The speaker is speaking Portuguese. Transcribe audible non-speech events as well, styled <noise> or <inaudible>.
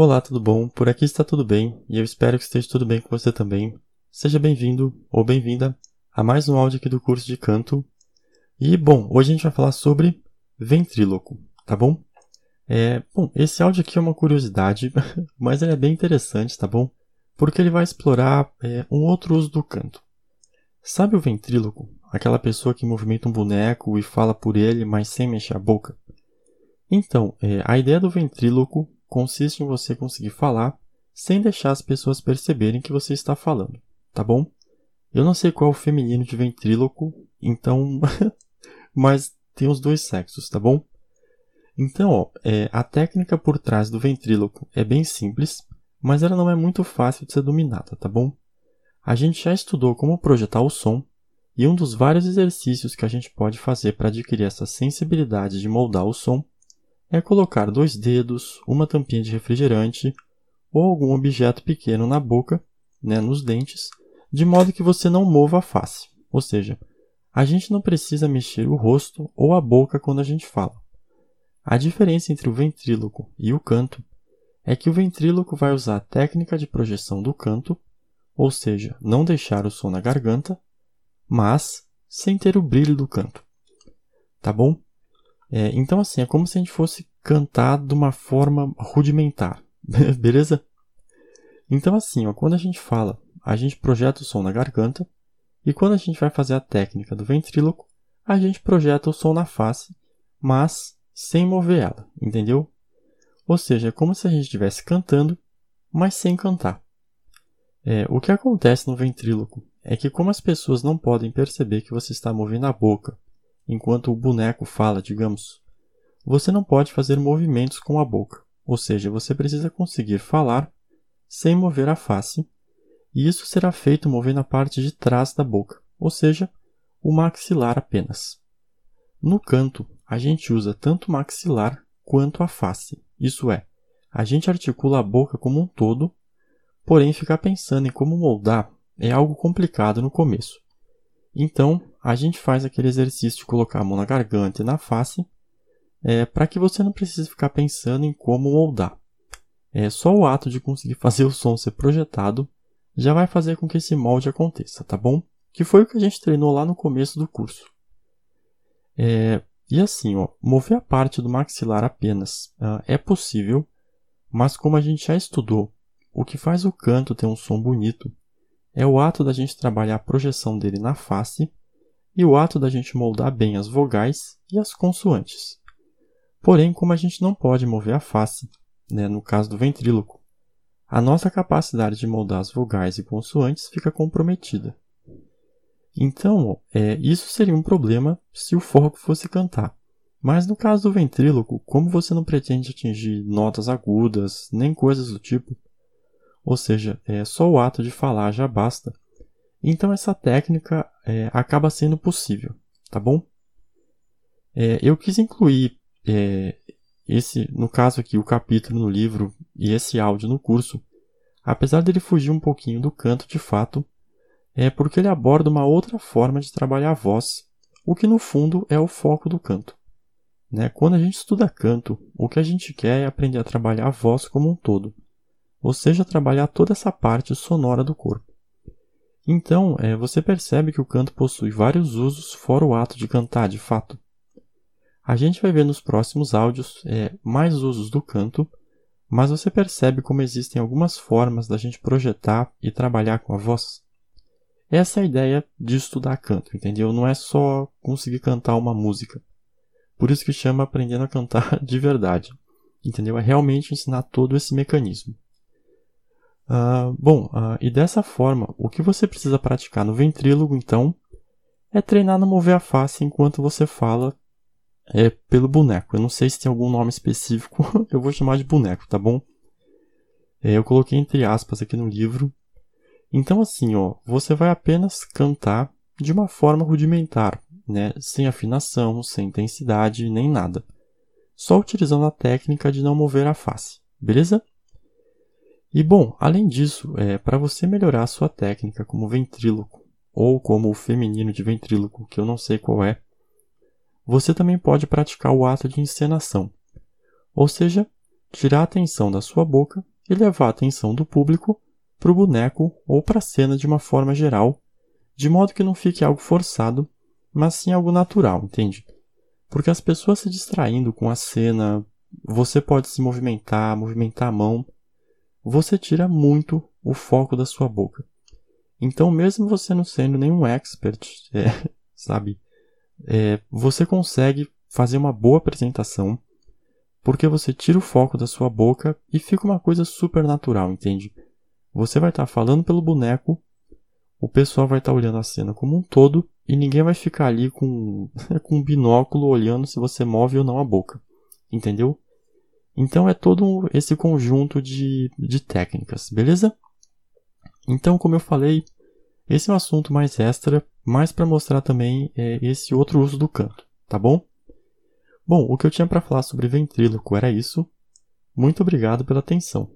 Olá, tudo bom? Por aqui está tudo bem e eu espero que esteja tudo bem com você também. Seja bem-vindo ou bem-vinda a mais um áudio aqui do curso de canto. E, bom, hoje a gente vai falar sobre ventríloco, tá bom? É, bom, esse áudio aqui é uma curiosidade, <laughs> mas ele é bem interessante, tá bom? Porque ele vai explorar é, um outro uso do canto. Sabe o ventríloco? Aquela pessoa que movimenta um boneco e fala por ele, mas sem mexer a boca? Então, é, a ideia do ventríloco consiste em você conseguir falar sem deixar as pessoas perceberem que você está falando, tá bom? Eu não sei qual é o feminino de ventríloco, então. <laughs> mas tem os dois sexos, tá bom? Então, ó, é, a técnica por trás do ventríloco é bem simples, mas ela não é muito fácil de ser dominada, tá bom? A gente já estudou como projetar o som, e um dos vários exercícios que a gente pode fazer para adquirir essa sensibilidade de moldar o som é colocar dois dedos, uma tampinha de refrigerante ou algum objeto pequeno na boca, né, nos dentes, de modo que você não mova a face. Ou seja, a gente não precisa mexer o rosto ou a boca quando a gente fala. A diferença entre o ventríloco e o canto é que o ventríloco vai usar a técnica de projeção do canto, ou seja, não deixar o som na garganta, mas sem ter o brilho do canto. Tá bom? É, então, assim, é como se a gente fosse cantar de uma forma rudimentar, <laughs> beleza? Então, assim, ó, quando a gente fala, a gente projeta o som na garganta, e quando a gente vai fazer a técnica do ventríloco, a gente projeta o som na face, mas sem mover ela, entendeu? Ou seja, é como se a gente estivesse cantando, mas sem cantar. É, o que acontece no ventríloco é que, como as pessoas não podem perceber que você está movendo a boca enquanto o boneco fala, digamos. Você não pode fazer movimentos com a boca, ou seja, você precisa conseguir falar sem mover a face, e isso será feito movendo a parte de trás da boca, ou seja, o maxilar apenas. No canto, a gente usa tanto o maxilar quanto a face, isso é, a gente articula a boca como um todo, porém ficar pensando em como moldar é algo complicado no começo. Então, a gente faz aquele exercício de colocar a mão na garganta e na face, é, para que você não precise ficar pensando em como moldar. É, só o ato de conseguir <laughs> fazer o som ser projetado já vai fazer com que esse molde aconteça, tá bom? Que foi o que a gente treinou lá no começo do curso. É, e assim, ó, mover a parte do maxilar apenas uh, é possível, mas como a gente já estudou, o que faz o canto ter um som bonito é o ato da gente trabalhar a projeção dele na face e o ato da gente moldar bem as vogais e as consoantes. Porém, como a gente não pode mover a face, né, no caso do ventríloco, a nossa capacidade de moldar as vogais e consoantes fica comprometida. Então, é, isso seria um problema se o forro fosse cantar. Mas no caso do ventríloco, como você não pretende atingir notas agudas, nem coisas do tipo, ou seja, é, só o ato de falar já basta, então essa técnica é, acaba sendo possível, tá bom? É, eu quis incluir é, esse, no caso aqui, o capítulo no livro e esse áudio no curso, apesar dele fugir um pouquinho do canto de fato, é porque ele aborda uma outra forma de trabalhar a voz, o que no fundo é o foco do canto. Né? Quando a gente estuda canto, o que a gente quer é aprender a trabalhar a voz como um todo, ou seja, trabalhar toda essa parte sonora do corpo. Então, é, você percebe que o canto possui vários usos fora o ato de cantar de fato. A gente vai ver nos próximos áudios é, mais usos do canto, mas você percebe como existem algumas formas da gente projetar e trabalhar com a voz. Essa é a ideia de estudar canto, entendeu? Não é só conseguir cantar uma música. Por isso que chama aprendendo a cantar <laughs> de verdade. Entendeu? É realmente ensinar todo esse mecanismo. Uh, bom, uh, e dessa forma, o que você precisa praticar no ventrílogo, então, é treinar no mover a face enquanto você fala é, pelo boneco. Eu não sei se tem algum nome específico, <laughs> eu vou chamar de boneco, tá bom? É, eu coloquei entre aspas aqui no livro. Então, assim, ó, você vai apenas cantar de uma forma rudimentar, né? Sem afinação, sem intensidade, nem nada. Só utilizando a técnica de não mover a face, beleza? E bom, além disso, é, para você melhorar a sua técnica como ventríloco, ou como o feminino de ventríloco, que eu não sei qual é, você também pode praticar o ato de encenação. Ou seja, tirar a atenção da sua boca e levar a atenção do público para o boneco ou para a cena de uma forma geral, de modo que não fique algo forçado, mas sim algo natural, entende? Porque as pessoas se distraindo com a cena, você pode se movimentar, movimentar a mão, você tira muito o foco da sua boca. Então, mesmo você não sendo nenhum expert, <laughs> é, sabe, é, você consegue fazer uma boa apresentação porque você tira o foco da sua boca e fica uma coisa super natural, entende? Você vai estar tá falando pelo boneco, o pessoal vai estar tá olhando a cena como um todo e ninguém vai ficar ali com, <laughs> com um binóculo olhando se você move ou não a boca. Entendeu? Então é todo esse conjunto de, de técnicas, beleza? Então, como eu falei, esse é um assunto mais extra, mais para mostrar também é, esse outro uso do canto, tá bom? Bom, o que eu tinha para falar sobre ventríloco era isso. Muito obrigado pela atenção.